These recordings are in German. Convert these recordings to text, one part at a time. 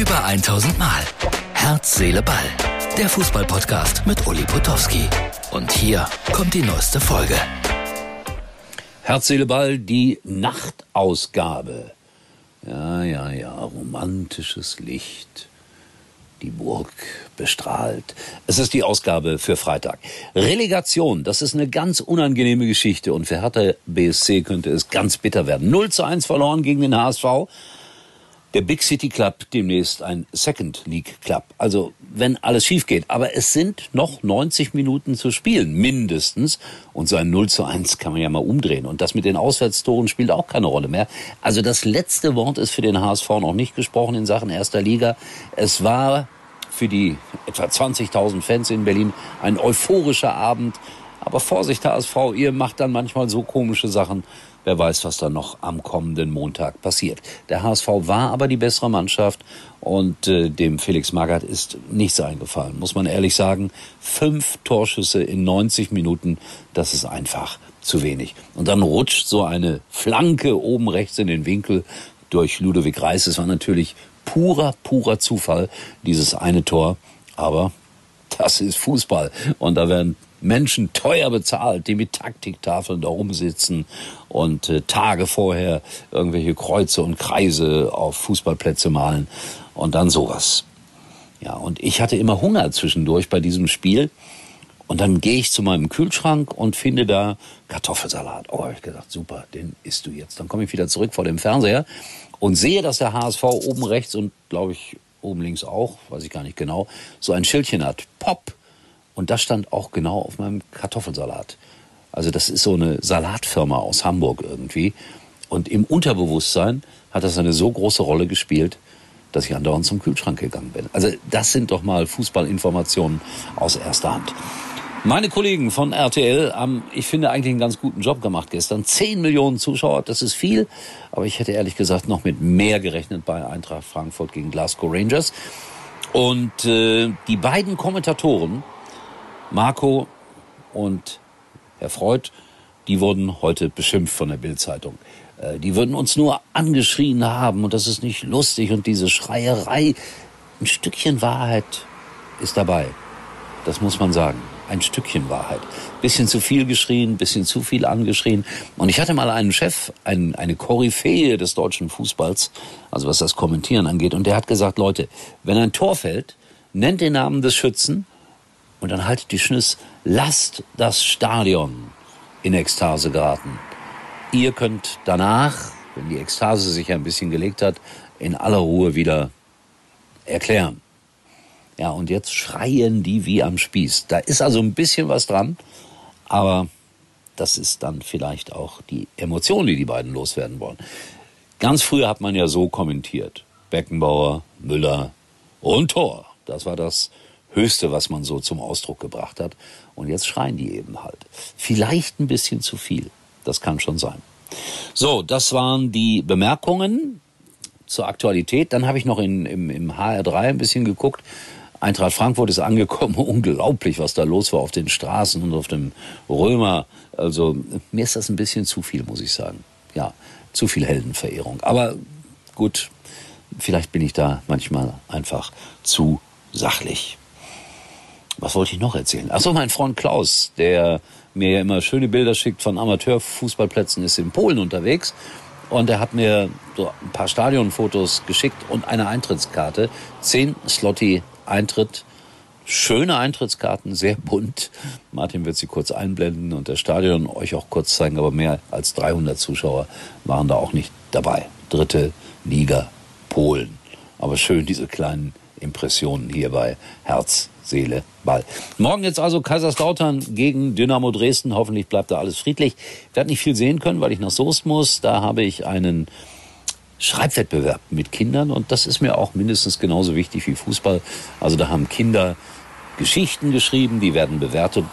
Über 1000 Mal. Herz, Seele, Ball. Der Fußballpodcast mit Uli Potowski. Und hier kommt die neueste Folge. Herz, Seele, Ball, die Nachtausgabe. Ja, ja, ja, romantisches Licht. Die Burg bestrahlt. Es ist die Ausgabe für Freitag. Relegation, das ist eine ganz unangenehme Geschichte und für Hertha BSC könnte es ganz bitter werden. 0 zu 1 verloren gegen den HSV der Big City Club demnächst ein Second League Club. Also wenn alles schief geht. Aber es sind noch 90 Minuten zu spielen, mindestens. Und so ein 0 zu 1 kann man ja mal umdrehen. Und das mit den Auswärtstoren spielt auch keine Rolle mehr. Also das letzte Wort ist für den HSV noch nicht gesprochen in Sachen erster Liga. Es war für die etwa 20.000 Fans in Berlin ein euphorischer Abend. Aber Vorsicht, HSV, ihr macht dann manchmal so komische Sachen Wer weiß, was da noch am kommenden Montag passiert. Der HSV war aber die bessere Mannschaft und äh, dem Felix Magath ist nichts eingefallen, muss man ehrlich sagen. Fünf Torschüsse in 90 Minuten, das ist einfach zu wenig. Und dann rutscht so eine Flanke oben rechts in den Winkel durch Ludovic Reis. Es war natürlich purer, purer Zufall, dieses eine Tor. Aber das ist Fußball. Und da werden Menschen teuer bezahlt, die mit Taktiktafeln da rumsitzen und äh, Tage vorher irgendwelche Kreuze und Kreise auf Fußballplätze malen und dann sowas. Ja, und ich hatte immer Hunger zwischendurch bei diesem Spiel. Und dann gehe ich zu meinem Kühlschrank und finde da Kartoffelsalat. Oh, habe ich gedacht, super, den isst du jetzt. Dann komme ich wieder zurück vor dem Fernseher und sehe, dass der HSV oben rechts und glaube ich oben links auch, weiß ich gar nicht genau, so ein Schildchen hat. Pop und das stand auch genau auf meinem Kartoffelsalat. Also das ist so eine Salatfirma aus Hamburg irgendwie. Und im Unterbewusstsein hat das eine so große Rolle gespielt, dass ich andauernd zum Kühlschrank gegangen bin. Also das sind doch mal Fußballinformationen aus erster Hand. Meine Kollegen von RTL haben, ich finde, eigentlich einen ganz guten Job gemacht gestern. Zehn Millionen Zuschauer, das ist viel. Aber ich hätte ehrlich gesagt noch mit mehr gerechnet bei Eintracht Frankfurt gegen Glasgow Rangers. Und äh, die beiden Kommentatoren, Marco und Herr Freud, die wurden heute beschimpft von der Bildzeitung. Äh, die würden uns nur angeschrien haben und das ist nicht lustig und diese Schreierei. Ein Stückchen Wahrheit ist dabei. Das muss man sagen. Ein Stückchen Wahrheit. Bisschen zu viel geschrien, bisschen zu viel angeschrien. Und ich hatte mal einen Chef, ein, eine Koryphäe des deutschen Fußballs, also was das Kommentieren angeht, und der hat gesagt, Leute, wenn ein Tor fällt, nennt den Namen des Schützen und dann haltet die Schnüss, lasst das Stadion in Ekstase geraten. Ihr könnt danach, wenn die Ekstase sich ein bisschen gelegt hat, in aller Ruhe wieder erklären. Ja, und jetzt schreien die wie am Spieß. Da ist also ein bisschen was dran, aber das ist dann vielleicht auch die Emotion, die die beiden loswerden wollen. Ganz früher hat man ja so kommentiert. Beckenbauer, Müller und Tor. Das war das Höchste, was man so zum Ausdruck gebracht hat. Und jetzt schreien die eben halt. Vielleicht ein bisschen zu viel. Das kann schon sein. So, das waren die Bemerkungen zur Aktualität. Dann habe ich noch in, im, im HR3 ein bisschen geguckt. Eintracht Frankfurt ist angekommen. Unglaublich, was da los war auf den Straßen und auf dem Römer. Also mir ist das ein bisschen zu viel, muss ich sagen. Ja, zu viel Heldenverehrung. Aber gut, vielleicht bin ich da manchmal einfach zu sachlich was wollte ich noch erzählen? Achso, mein Freund Klaus, der mir ja immer schöne Bilder schickt von Amateurfußballplätzen, ist in Polen unterwegs. Und er hat mir so ein paar Stadionfotos geschickt und eine Eintrittskarte. Zehn Slotty Eintritt. Schöne Eintrittskarten, sehr bunt. Martin wird sie kurz einblenden und das Stadion euch auch kurz zeigen, aber mehr als 300 Zuschauer waren da auch nicht dabei. Dritte Liga Polen. Aber schön diese kleinen Impressionen hier bei Herz, Seele, Ball. Morgen jetzt also Kaiserslautern gegen Dynamo Dresden. Hoffentlich bleibt da alles friedlich. Ich werde nicht viel sehen können, weil ich nach Soest muss. Da habe ich einen Schreibwettbewerb mit Kindern und das ist mir auch mindestens genauso wichtig wie Fußball. Also da haben Kinder Geschichten geschrieben, die werden bewertet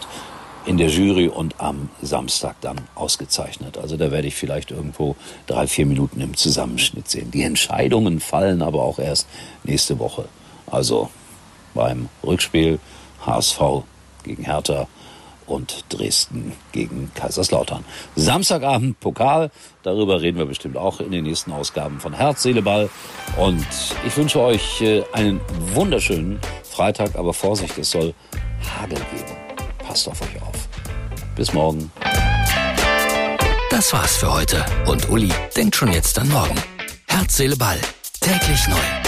in der Jury und am Samstag dann ausgezeichnet. Also da werde ich vielleicht irgendwo drei, vier Minuten im Zusammenschnitt sehen. Die Entscheidungen fallen aber auch erst nächste Woche. Also beim Rückspiel HSV gegen Hertha und Dresden gegen Kaiserslautern. Samstagabend Pokal, darüber reden wir bestimmt auch in den nächsten Ausgaben von Herz, Seele, Ball. Und ich wünsche euch äh, einen wunderschönen Freitag, aber Vorsicht, es soll Hagel geben. Passt auf euch auf. Bis morgen. Das war's für heute und Uli denkt schon jetzt an morgen. Herz, Seele, Ball. Täglich neu.